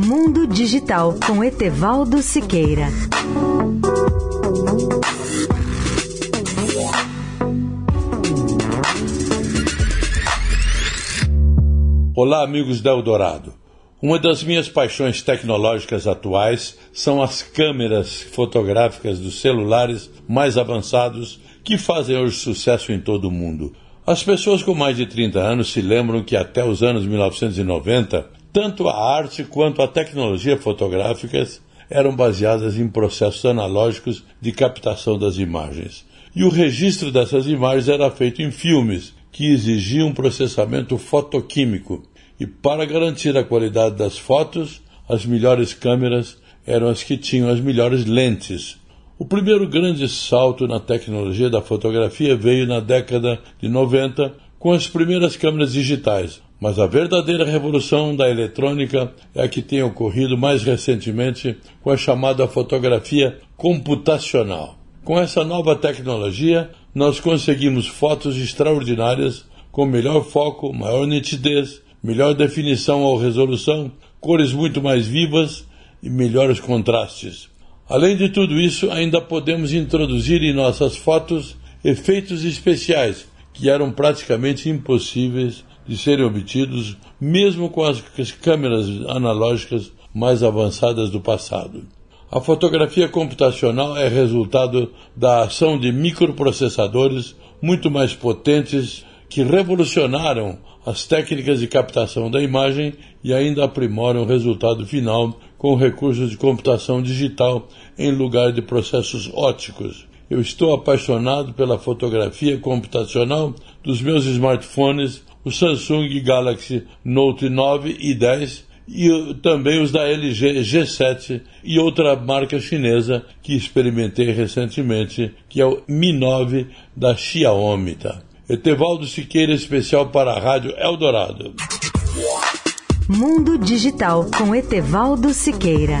Mundo Digital com Etevaldo Siqueira. Olá, amigos da Eldorado. Uma das minhas paixões tecnológicas atuais são as câmeras fotográficas dos celulares mais avançados que fazem hoje sucesso em todo o mundo. As pessoas com mais de 30 anos se lembram que até os anos 1990 tanto a arte quanto a tecnologia fotográficas eram baseadas em processos analógicos de captação das imagens. E o registro dessas imagens era feito em filmes, que exigiam um processamento fotoquímico. E para garantir a qualidade das fotos, as melhores câmeras eram as que tinham as melhores lentes. O primeiro grande salto na tecnologia da fotografia veio na década de 90 com as primeiras câmeras digitais, mas a verdadeira revolução da eletrônica é a que tem ocorrido mais recentemente com a chamada fotografia computacional. Com essa nova tecnologia, nós conseguimos fotos extraordinárias com melhor foco, maior nitidez, melhor definição ou resolução, cores muito mais vivas e melhores contrastes. Além de tudo isso, ainda podemos introduzir em nossas fotos efeitos especiais que eram praticamente impossíveis de serem obtidos mesmo com as câmeras analógicas mais avançadas do passado. A fotografia computacional é resultado da ação de microprocessadores muito mais potentes que revolucionaram as técnicas de captação da imagem e ainda aprimoram o resultado final com recursos de computação digital em lugar de processos óticos. Eu estou apaixonado pela fotografia computacional dos meus smartphones o Samsung Galaxy Note 9 e 10 e também os da LG G7 e outra marca chinesa que experimentei recentemente, que é o Mi 9 da Xiaomi. Tá? Etevaldo Siqueira, especial para a Rádio Eldorado. Mundo Digital com Etevaldo Siqueira.